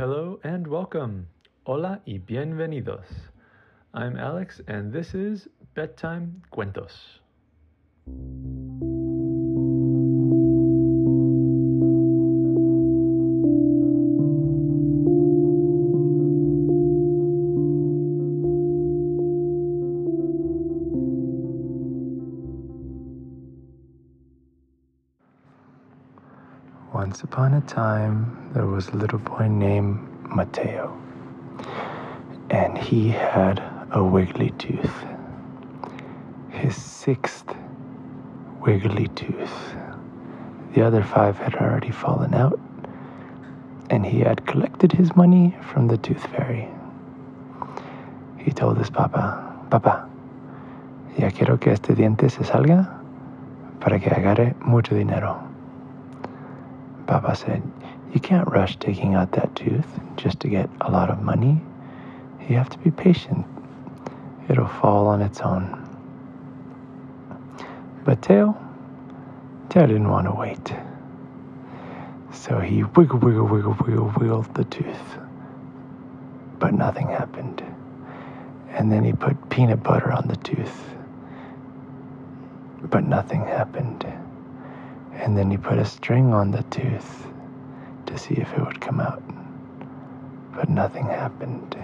Hello and welcome. Hola y bienvenidos. I'm Alex and this is Bedtime Cuentos. Once upon a time, there was a little boy named Mateo, and he had a wiggly tooth. His sixth wiggly tooth. The other five had already fallen out, and he had collected his money from the tooth fairy. He told his papa, Papa, ya quiero que este diente se salga para que agarre mucho dinero. Papa said, You can't rush taking out that tooth just to get a lot of money. You have to be patient. It'll fall on its own. But Teo, Teo didn't want to wait. So he wiggle, wiggle, wiggle, wiggle, wiggled the tooth. But nothing happened. And then he put peanut butter on the tooth. But nothing happened. And then he put a string on the tooth to see if it would come out. But nothing happened.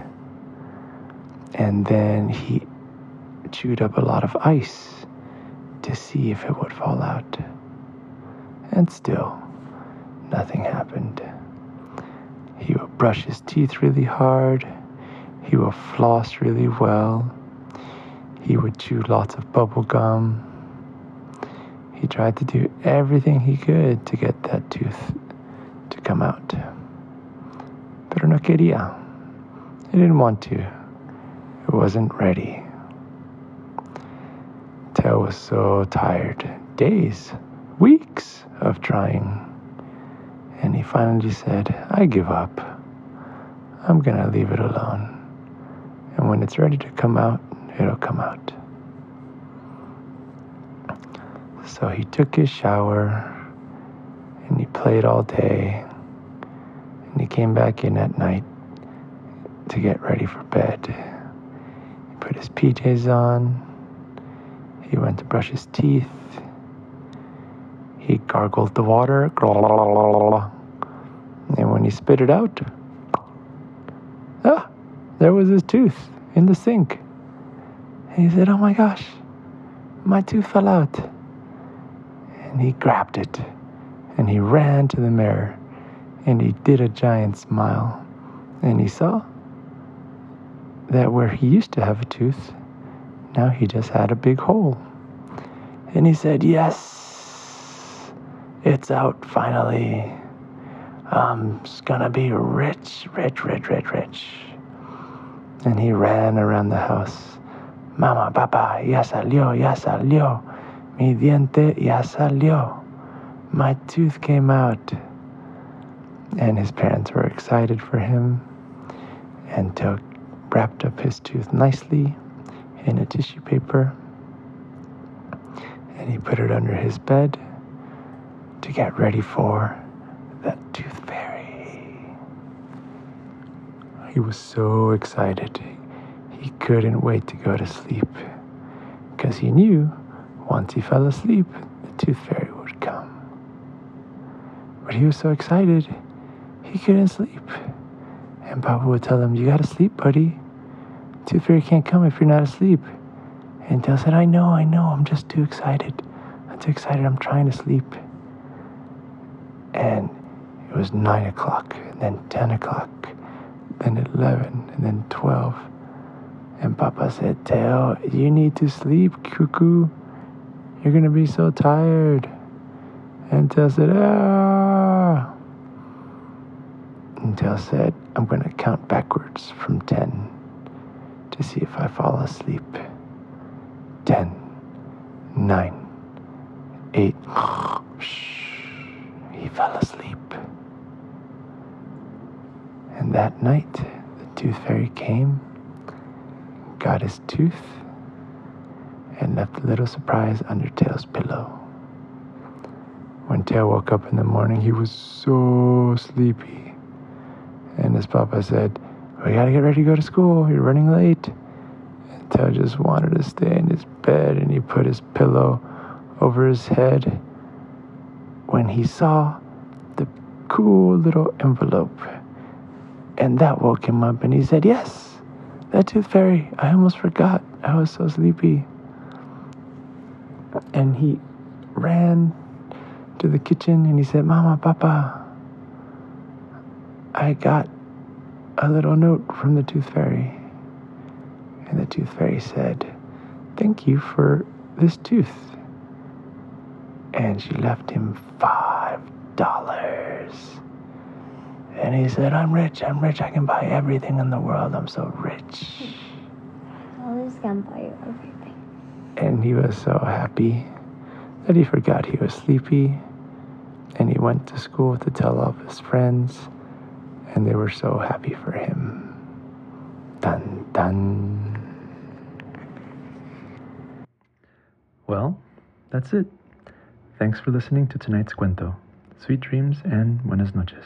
And then he chewed up a lot of ice to see if it would fall out. And still, nothing happened. He would brush his teeth really hard. He would floss really well. He would chew lots of bubble gum. He tried to do everything he could to get that tooth to come out. Pero no quería. He didn't want to. It wasn't ready. Teo was so tired. Days, weeks of trying. And he finally said, I give up. I'm gonna leave it alone. And when it's ready to come out, it'll come out. So he took his shower and he played all day. And he came back in at night to get ready for bed. He put his PJs on. He went to brush his teeth. He gargled the water. And when he spit it out, ah, there was his tooth in the sink. And he said, Oh my gosh, my tooth fell out and he grabbed it and he ran to the mirror and he did a giant smile and he saw that where he used to have a tooth, now he just had a big hole. And he said, Yes, it's out finally. I'm gonna be rich, rich, rich, rich, rich. And he ran around the house. Mama, papa, ya salió, ya salió. Mi diente ya salió. My tooth came out. And his parents were excited for him and took, wrapped up his tooth nicely in a tissue paper. And he put it under his bed to get ready for the tooth fairy. He was so excited. He couldn't wait to go to sleep because he knew once he fell asleep, the tooth fairy would come. But he was so excited, he couldn't sleep. And Papa would tell him, You gotta sleep, buddy. Tooth fairy can't come if you're not asleep. And Dale said, I know, I know, I'm just too excited. I'm too excited, I'm trying to sleep. And it was 9 o'clock, and then 10 o'clock, then 11, and then 12. And Papa said, Teo, you need to sleep, cuckoo. You're going to be so tired. And Teo said, ah. And Teo said, I'm going to count backwards from 10 to see if I fall asleep. 10, 9, 8. Shh. He fell asleep. And that night, the tooth fairy came, got his tooth, and left a little surprise under Teo's pillow. When Teo woke up in the morning, he was so sleepy. And his papa said, We gotta get ready to go to school. You're running late. And Teo just wanted to stay in his bed and he put his pillow over his head when he saw the cool little envelope. And that woke him up and he said, Yes, that tooth fairy. I almost forgot. I was so sleepy. And he ran to the kitchen and he said, Mama, Papa, I got a little note from the tooth fairy. And the tooth fairy said, Thank you for this tooth. And she left him five dollars. And he said, I'm rich, I'm rich, I can buy everything in the world, I'm so rich. I always can buy you everything. And he was so happy that he forgot he was sleepy. And he went to school to tell all of his friends, and they were so happy for him. Dun dun. Well, that's it. Thanks for listening to tonight's cuento. Sweet dreams and buenas noches.